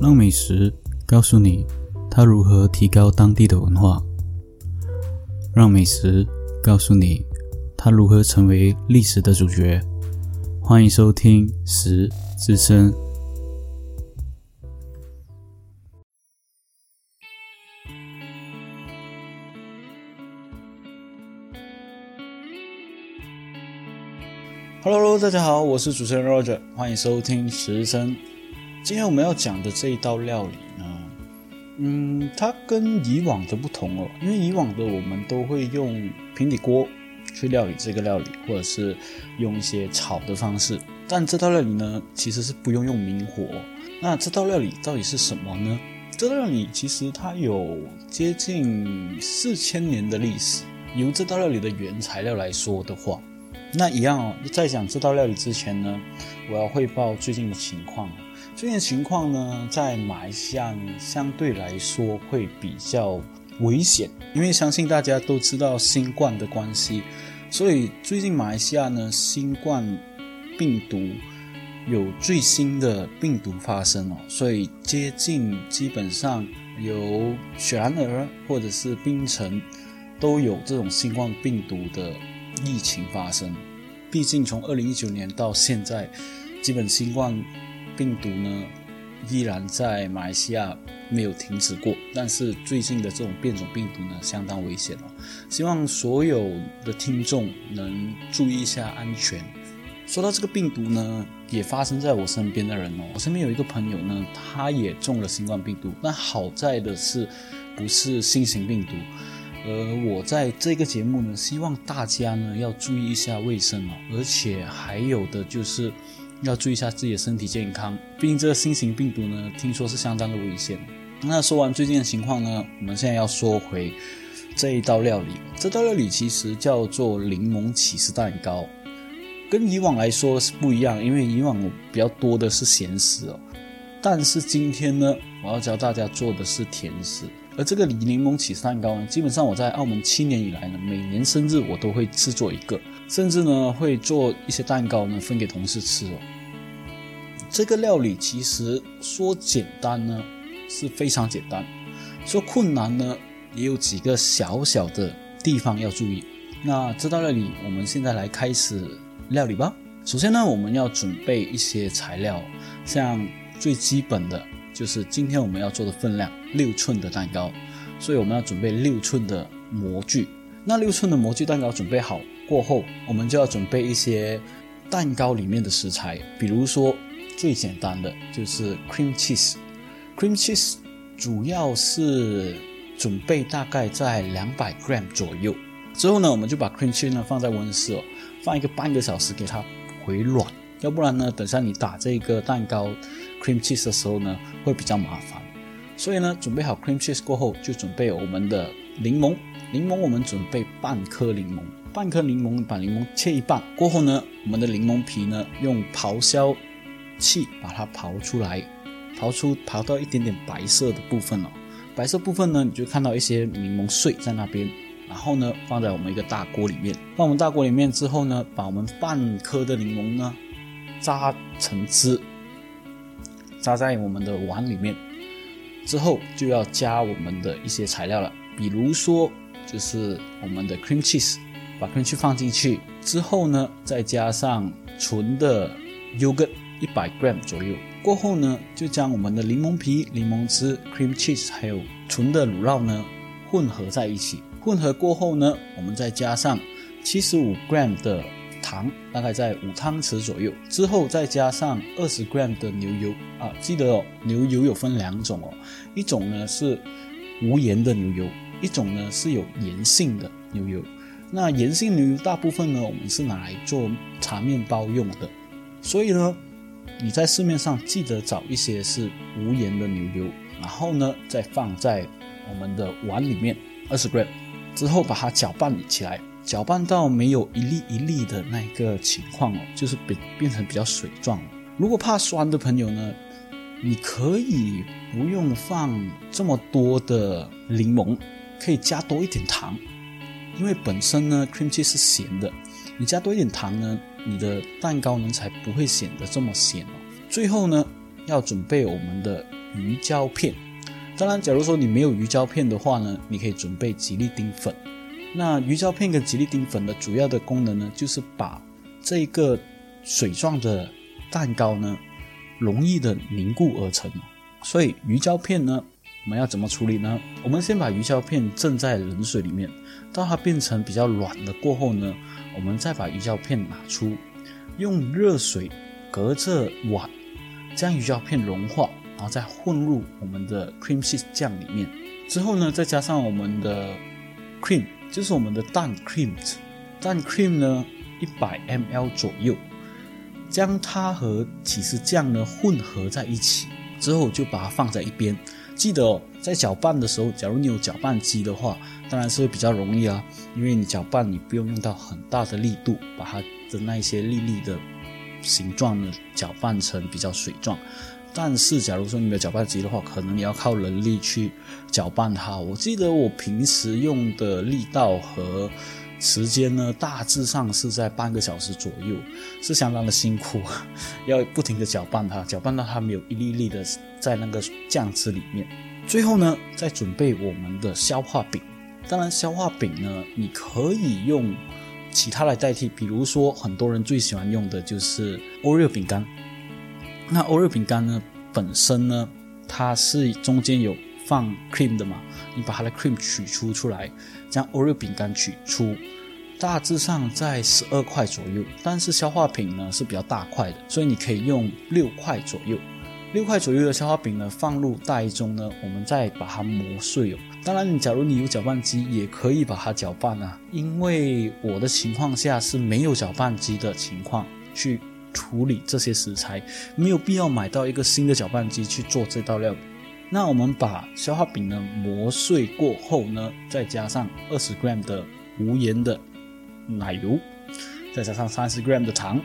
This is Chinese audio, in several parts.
让美食告诉你它如何提高当地的文化，让美食告诉你它如何成为历史的主角。欢迎收听《食之声》。Hello，大家好，我是主持人 Roger，欢迎收听《食之声》。今天我们要讲的这一道料理呢，嗯，它跟以往的不同哦，因为以往的我们都会用平底锅去料理这个料理，或者是用一些炒的方式，但这道料理呢，其实是不用用明火。那这道料理到底是什么呢？这道料理其实它有接近四千年的历史。由这道料理的原材料来说的话，那一样哦。在讲这道料理之前呢，我要汇报最近的情况。最近情况呢，在马来西亚相对来说会比较危险，因为相信大家都知道新冠的关系，所以最近马来西亚呢，新冠病毒有最新的病毒发生哦，所以接近基本上有雪兰莪或者是槟城都有这种新冠病毒的疫情发生。毕竟从二零一九年到现在，基本新冠。病毒呢，依然在马来西亚没有停止过。但是最近的这种变种病毒呢，相当危险哦。希望所有的听众能注意一下安全。说到这个病毒呢，也发生在我身边的人哦。我身边有一个朋友呢，他也中了新冠病毒。那好在的是，不是新型病毒。而我在这个节目呢，希望大家呢要注意一下卫生哦。而且还有的就是。要注意一下自己的身体健康，毕竟这个新型病毒呢，听说是相当的危险。那说完最近的情况呢，我们现在要说回这一道料理。这道料理其实叫做柠檬起司蛋糕，跟以往来说是不一样，因为以往比较多的是咸食哦。但是今天呢，我要教大家做的是甜食。而这个柠檬起司蛋糕呢，基本上我在澳门七年以来呢，每年生日我都会制作一个。甚至呢，会做一些蛋糕呢，分给同事吃哦。这个料理其实说简单呢，是非常简单；说困难呢，也有几个小小的地方要注意。那这道料理，我们现在来开始料理吧。首先呢，我们要准备一些材料，像最基本的就是今天我们要做的分量，六寸的蛋糕，所以我们要准备六寸的模具。那六寸的模具蛋糕准备好。过后，我们就要准备一些蛋糕里面的食材，比如说最简单的就是 cream cheese。cream cheese 主要是准备大概在两百 gram 左右。之后呢，我们就把 cream cheese 呢放在温室哦，放一个半个小时给它回软。要不然呢，等下你打这个蛋糕 cream cheese 的时候呢，会比较麻烦。所以呢，准备好 cream cheese 过后，就准备我们的柠檬。柠檬我们准备半颗柠檬。半颗柠檬，把柠檬切一半。过后呢，我们的柠檬皮呢，用刨削器把它刨出来，刨出刨到一点点白色的部分哦。白色部分呢，你就看到一些柠檬碎在那边。然后呢，放在我们一个大锅里面。放我们大锅里面之后呢，把我们半颗的柠檬呢，榨成汁，榨在我们的碗里面。之后就要加我们的一些材料了，比如说就是我们的 cream cheese。把 cream cheese 放进去之后呢，再加上纯的 yogurt 一百 gram 左右。过后呢，就将我们的柠檬皮、柠檬汁、cream cheese 还有纯的乳酪呢混合在一起。混合过后呢，我们再加上七十五 gram 的糖，大概在五汤匙左右。之后再加上二十 gram 的牛油啊，记得哦，牛油有分两种哦，一种呢是无盐的牛油，一种呢是有盐性的牛油。那盐性牛油大部分呢，我们是拿来做茶面包用的，所以呢，你在市面上记得找一些是无盐的牛油，然后呢，再放在我们的碗里面二十 gram，之后把它搅拌起来，搅拌到没有一粒一粒的那个情况哦，就是变变成比较水状。如果怕酸的朋友呢，你可以不用放这么多的柠檬，可以加多一点糖。因为本身呢，cream cheese 是咸的，你加多一点糖呢，你的蛋糕呢才不会显得这么咸哦。最后呢，要准备我们的鱼胶片。当然，假如说你没有鱼胶片的话呢，你可以准备吉利丁粉。那鱼胶片跟吉利丁粉的主要的功能呢，就是把这个水状的蛋糕呢，容易的凝固而成。所以鱼胶片呢，我们要怎么处理呢？我们先把鱼胶片浸在冷水里面，到它变成比较软了过后呢，我们再把鱼胶片拿出，用热水隔着碗将鱼胶片融化，然后再混入我们的 cream cheese 酱里面。之后呢，再加上我们的 cream。就是我们的蛋 cream，蛋 cream 呢一百 ml 左右，将它和起司酱呢混合在一起之后，就把它放在一边。记得哦，在搅拌的时候，假如你有搅拌机的话，当然是会比较容易啊，因为你搅拌你不用用到很大的力度，把它的那一些粒粒的形状呢搅拌成比较水状。但是，假如说你没有搅拌机的话，可能你要靠人力去搅拌它。我记得我平时用的力道和时间呢，大致上是在半个小时左右，是相当的辛苦，要不停的搅拌它，搅拌到它没有一粒粒的在那个酱汁里面。最后呢，再准备我们的消化饼。当然，消化饼呢，你可以用其他来代替，比如说很多人最喜欢用的就是 Oreo 饼干。那欧瑞饼干呢，本身呢，它是中间有放 cream 的嘛，你把它的 cream 取出出来，将欧瑞饼干取出，大致上在十二块左右。但是消化饼呢是比较大块的，所以你可以用六块左右，六块左右的消化饼呢放入袋中呢，我们再把它磨碎哦。当然，你假如你有搅拌机，也可以把它搅拌啊。因为我的情况下是没有搅拌机的情况去。处理这些食材没有必要买到一个新的搅拌机去做这道料理。那我们把消化饼呢磨碎过后呢，再加上二十 gram 的无盐的奶油，再加上三十 gram 的糖，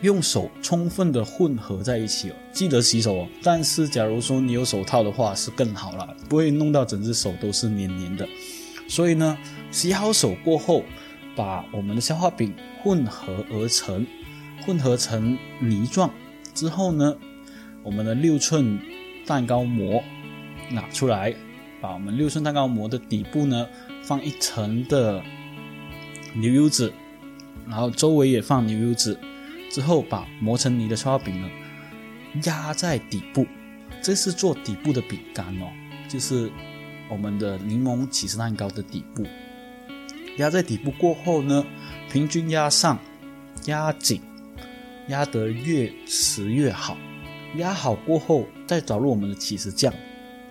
用手充分的混合在一起哦。记得洗手哦。但是假如说你有手套的话是更好了，不会弄到整只手都是黏黏的。所以呢，洗好手过后，把我们的消化饼混合而成。混合成泥状之后呢，我们的六寸蛋糕模拿出来，把我们六寸蛋糕模的底部呢放一层的牛油纸，然后周围也放牛油纸，之后把磨成泥的消化饼呢压在底部，这是做底部的饼干哦，就是我们的柠檬起司蛋糕的底部，压在底部过后呢，平均压上，压紧。压得越实越好，压好过后再倒入我们的起司酱，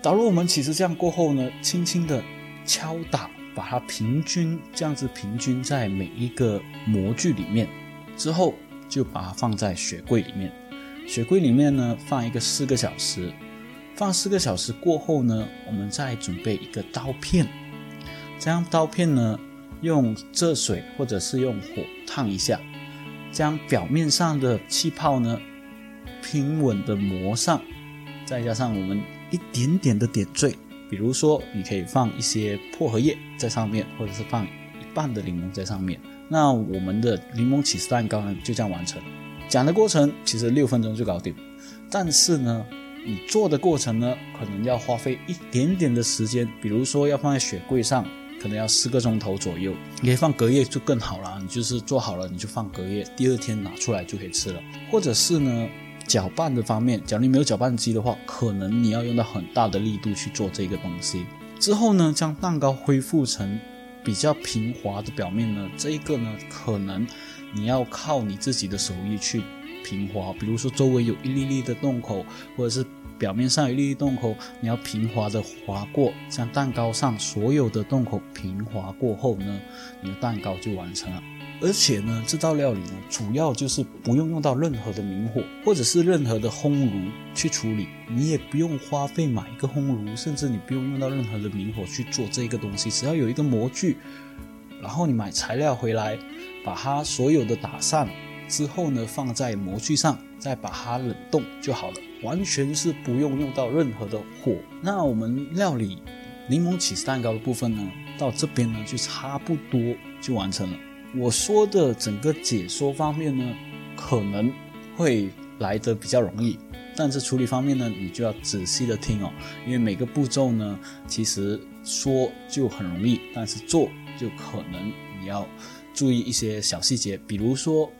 倒入我们起司酱过后呢，轻轻的敲打，把它平均这样子平均在每一个模具里面，之后就把它放在雪柜里面，雪柜里面呢放一个四个小时，放四个小时过后呢，我们再准备一个刀片，将刀片呢用热水或者是用火烫一下。将表面上的气泡呢平稳的磨上，再加上我们一点点的点缀，比如说你可以放一些薄荷叶在上面，或者是放一半的柠檬在上面。那我们的柠檬起司蛋糕呢就这样完成。讲的过程其实六分钟就搞定，但是呢，你做的过程呢可能要花费一点点的时间，比如说要放在雪柜上。可能要四个钟头左右，你可以放隔夜就更好了。你就是做好了，你就放隔夜，第二天拿出来就可以吃了。或者是呢，搅拌的方面，假如你没有搅拌机的话，可能你要用到很大的力度去做这个东西。之后呢，将蛋糕恢复成比较平滑的表面呢，这一个呢，可能你要靠你自己的手艺去平滑，比如说周围有一粒粒的洞口，或者是。表面上有一粒粒洞口，你要平滑的划过，将蛋糕上所有的洞口平滑过后呢，你的蛋糕就完成了。而且呢，这道料理呢，主要就是不用用到任何的明火或者是任何的烘炉去处理，你也不用花费买一个烘炉，甚至你不用用到任何的明火去做这个东西，只要有一个模具，然后你买材料回来，把它所有的打散之后呢，放在模具上，再把它冷冻就好了。完全是不用用到任何的火。那我们料理柠檬起司蛋糕的部分呢，到这边呢就差不多就完成了。我说的整个解说方面呢，可能会来得比较容易，但是处理方面呢，你就要仔细的听哦，因为每个步骤呢，其实说就很容易，但是做就可能你要注意一些小细节，比如说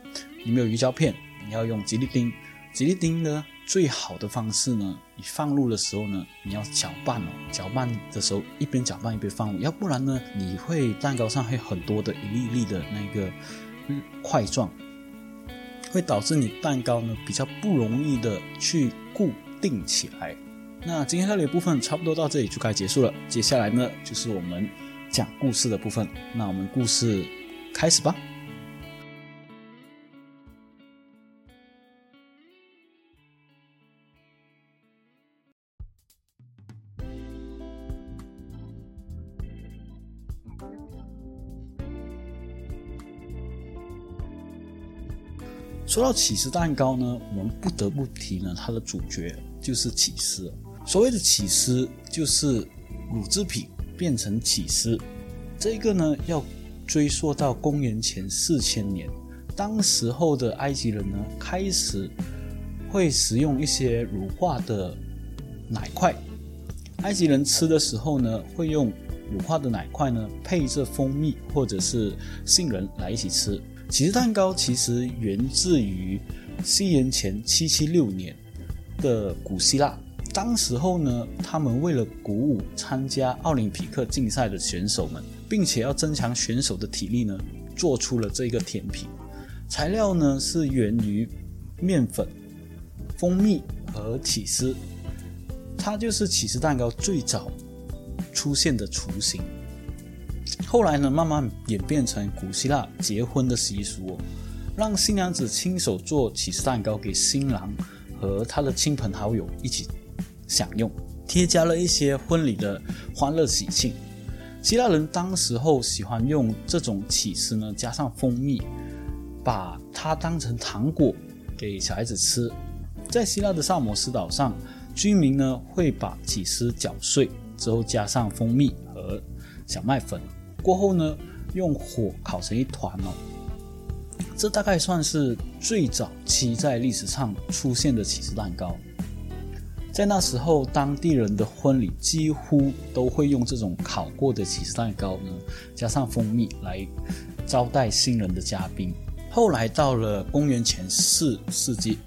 你没有鱼胶片，你要用吉利丁，吉利丁呢最好的方式呢，你放入的时候呢，你要搅拌哦，搅拌的时候一边搅拌一边放入，要不然呢，你会蛋糕上会很多的一粒粒的那个块状。会导致你蛋糕呢比较不容易的去固定起来。那今天料理部分差不多到这里就该结束了。接下来呢就是我们讲故事的部分。那我们故事开始吧。说到起司蛋糕呢，我们不得不提呢，它的主角就是起司。所谓的起司，就是乳制品变成起司。这个呢，要追溯到公元前四千年，当时候的埃及人呢，开始会食用一些乳化的奶块。埃及人吃的时候呢，会用乳化的奶块呢，配着蜂蜜或者是杏仁来一起吃。起司蛋糕其实源自于西元前七七六年的古希腊。当时候呢，他们为了鼓舞参加奥林匹克竞赛的选手们，并且要增强选手的体力呢，做出了这个甜品。材料呢是源于面粉、蜂蜜和起司，它就是起司蛋糕最早出现的雏形。后来呢，慢慢演变成古希腊结婚的习俗，让新娘子亲手做起司蛋糕给新郎和他的亲朋好友一起享用，添加了一些婚礼的欢乐喜庆。希腊人当时候喜欢用这种起司呢，加上蜂蜜，把它当成糖果给小孩子吃。在希腊的萨摩斯岛上，居民呢会把起司搅碎之后，加上蜂蜜和小麦粉。过后呢，用火烤成一团哦。这大概算是最早期在历史上出现的起司蛋糕。在那时候，当地人的婚礼几乎都会用这种烤过的起司蛋糕呢，加上蜂蜜来招待新人的嘉宾。后来到了公元前四世纪，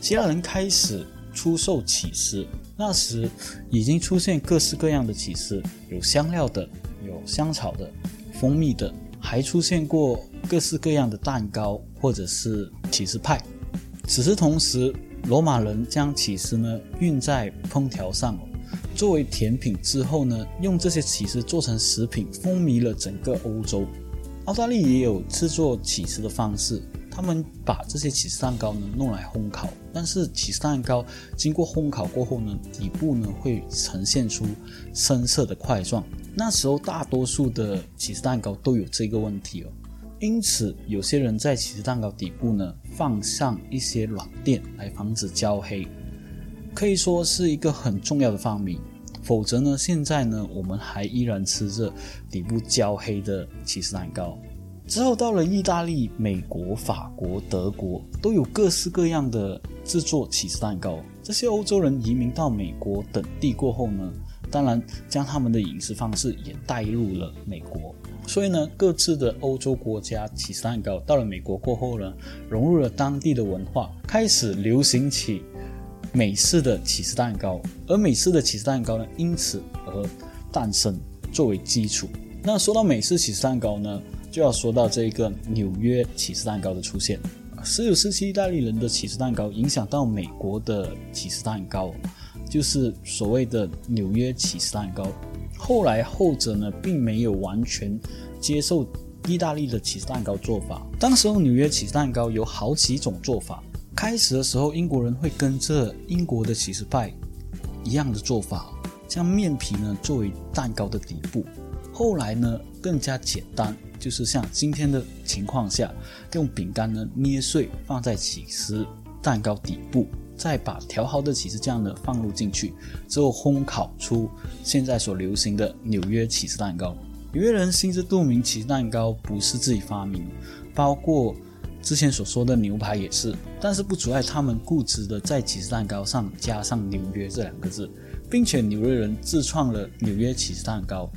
希腊人开始出售起司。那时已经出现各式各样的起司，有香料的。有香草的、蜂蜜的，还出现过各式各样的蛋糕或者是起司派。此时同时，罗马人将起司呢运在烹调上，作为甜品之后呢，用这些起司做成食品，风靡了整个欧洲。澳大利亚也有制作起司的方式。他们把这些起司蛋糕呢弄来烘烤，但是起司蛋糕经过烘烤过后呢，底部呢会呈现出深色的块状。那时候大多数的起司蛋糕都有这个问题哦，因此有些人在起司蛋糕底部呢放上一些软垫来防止焦黑，可以说是一个很重要的发明。否则呢，现在呢我们还依然吃着底部焦黑的起司蛋糕。之后到了意大利、美国、法国、德国，都有各式各样的制作起司蛋糕。这些欧洲人移民到美国等地过后呢，当然将他们的饮食方式也带入了美国。所以呢，各自的欧洲国家起司蛋糕到了美国过后呢，融入了当地的文化，开始流行起美式的起司蛋糕。而美式的起司蛋糕呢，因此而诞生，作为基础。那说到美式起司蛋糕呢？就要说到这个纽约起司蛋糕的出现。十九世纪意大利人的起司蛋糕影响到美国的起司蛋糕，就是所谓的纽约起司蛋糕。后来后者呢，并没有完全接受意大利的起司蛋糕做法。当时候纽约起司蛋糕有好几种做法。开始的时候，英国人会跟着英国的起司派一样的做法，将面皮呢作为蛋糕的底部。后来呢，更加简单。就是像今天的情况下，用饼干呢捏碎放在起司蛋糕底部，再把调好的起司酱呢放入进去，之后烘烤出现在所流行的纽约起司蛋糕。纽约人心知肚明，起司蛋糕不是自己发明，包括之前所说的牛排也是，但是不阻碍他们固执的在起司蛋糕上加上纽约这两个字，并且纽约人自创了纽约起司蛋糕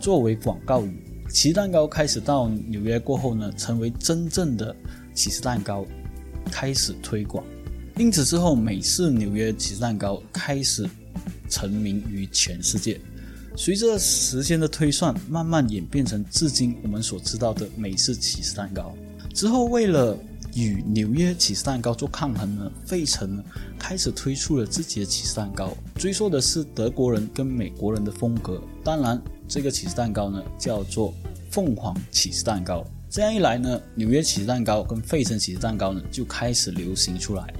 作为广告语。起司蛋糕开始到纽约过后呢，成为真正的起司蛋糕，开始推广。因此之后，美式纽约起司蛋糕开始成名于全世界。随着时间的推算，慢慢演变成至今我们所知道的美式起司蛋糕。之后，为了与纽约起司蛋糕做抗衡呢，费城呢开始推出了自己的起司蛋糕，追溯的是德国人跟美国人的风格。当然，这个起司蛋糕呢叫做凤凰起司蛋糕。这样一来呢，纽约起司蛋糕跟费城起司蛋糕呢就开始流行出来。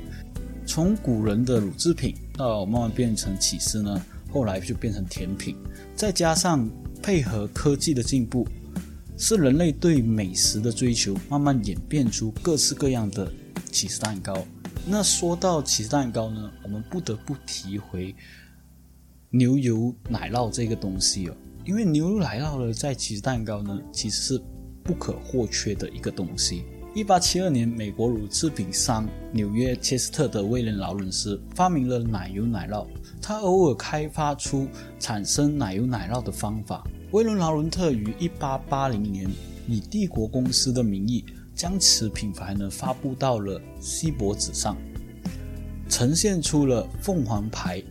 从古人的乳制品到慢慢变成起司呢，后来就变成甜品，再加上配合科技的进步。是人类对美食的追求，慢慢演变出各式各样的起司蛋糕。那说到起司蛋糕呢，我们不得不提回牛油奶酪这个东西哦，因为牛油奶酪呢，在起司蛋糕呢，其实是不可或缺的一个东西。一八七二年，美国乳制品商纽约切斯特的威廉劳伦斯发明了奶油奶酪，他偶尔开发出产生奶油奶酪的方法。威伦劳伦特于一八八零年以帝国公司的名义将此品牌呢发布到了锡箔纸上，呈现出了凤凰牌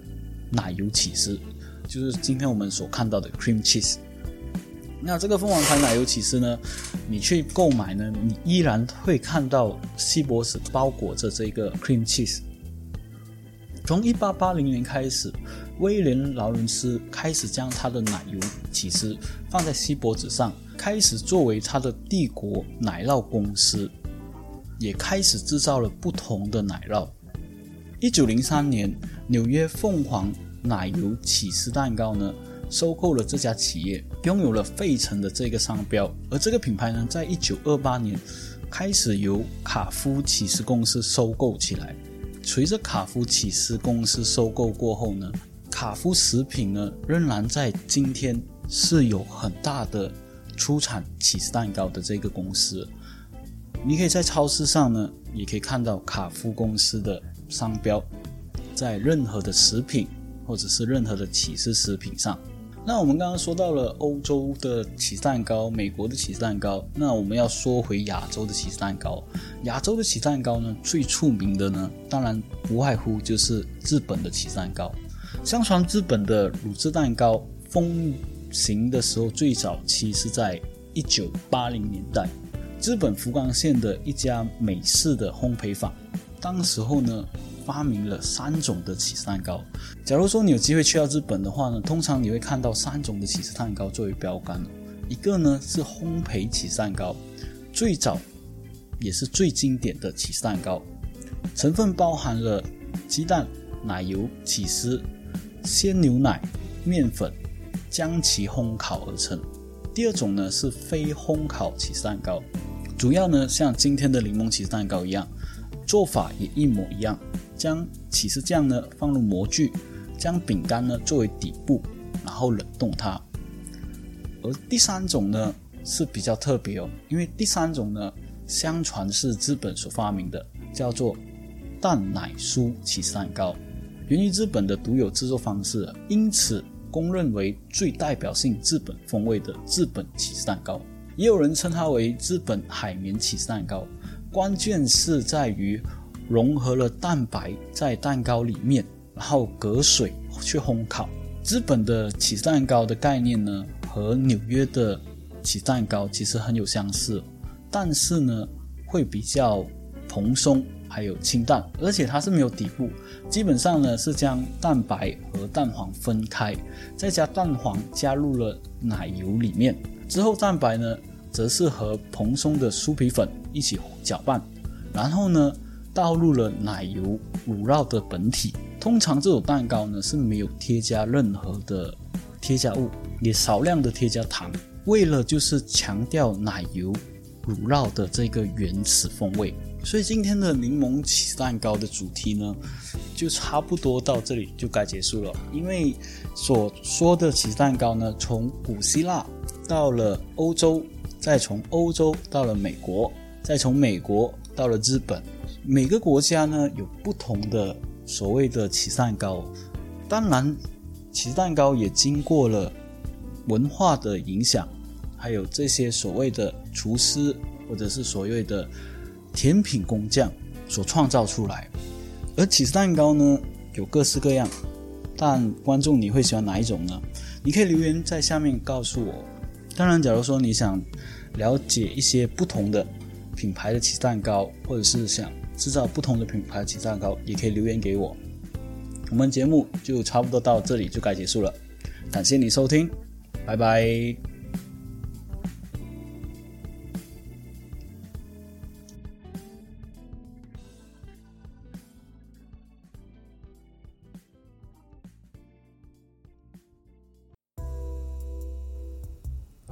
奶油起司，就是今天我们所看到的 cream cheese。那这个凤凰牌奶油起司呢，你去购买呢，你依然会看到锡箔纸包裹着这个 cream cheese。从一八八零年开始。威廉劳伦斯开始将他的奶油起司放在锡箔纸上，开始作为他的帝国奶酪公司，也开始制造了不同的奶酪。一九零三年，纽约凤凰奶油起司蛋糕呢收购了这家企业，拥有了费城的这个商标。而这个品牌呢，在一九二八年开始由卡夫起司公司收购起来。随着卡夫起司公司收购过后呢。卡夫食品呢，仍然在今天是有很大的出产起司蛋糕的这个公司。你可以在超市上呢，也可以看到卡夫公司的商标，在任何的食品或者是任何的起司食品上。那我们刚刚说到了欧洲的起司蛋糕，美国的起司蛋糕，那我们要说回亚洲的起司蛋糕。亚洲的起司蛋糕呢，最出名的呢，当然不外乎就是日本的起司蛋糕。相传日本的乳制蛋糕风行的时候，最早期是在一九八零年代，日本福冈县的一家美式的烘焙坊，当时候呢发明了三种的起司蛋糕。假如说你有机会去到日本的话呢，通常你会看到三种的起司蛋糕作为标杆，一个呢是烘焙起司蛋糕，最早也是最经典的起司蛋糕，成分包含了鸡蛋、奶油、起司。鲜牛奶、面粉将其烘烤而成。第二种呢是非烘烤起司蛋糕，主要呢像今天的柠檬起司蛋糕一样，做法也一模一样，将起司酱呢放入模具，将饼干呢作为底部，然后冷冻它。而第三种呢是比较特别哦，因为第三种呢相传是日本所发明的，叫做蛋奶酥起司蛋糕。源于日本的独有制作方式，因此公认为最代表性日本风味的日本起司蛋糕。也有人称它为日本海绵起司蛋糕。关键是在于融合了蛋白在蛋糕里面，然后隔水去烘烤。日本的起司蛋糕的概念呢，和纽约的起司蛋糕其实很有相似，但是呢，会比较蓬松。还有清淡，而且它是没有底部，基本上呢是将蛋白和蛋黄分开，再加蛋黄加入了奶油里面，之后蛋白呢则是和蓬松的酥皮粉一起搅拌，然后呢倒入了奶油乳酪的本体。通常这种蛋糕呢是没有添加任何的添加物，也少量的添加糖，为了就是强调奶油乳酪的这个原始风味。所以今天的柠檬起司蛋糕的主题呢，就差不多到这里就该结束了。因为所说的起司蛋糕呢，从古希腊到了欧洲，再从欧洲到了美国，再从美国到了日本，每个国家呢有不同的所谓的起蛋糕。当然，起蛋糕也经过了文化的影响，还有这些所谓的厨师或者是所谓的甜品工匠所创造出来。而起司蛋糕呢，有各式各样，但观众你会喜欢哪一种呢？你可以留言在下面告诉我。当然，假如说你想了解一些不同的品牌的起司蛋糕，或者是想制造不同的品牌的起司蛋糕，也可以留言给我。我们节目就差不多到这里就该结束了，感谢你收听，拜拜。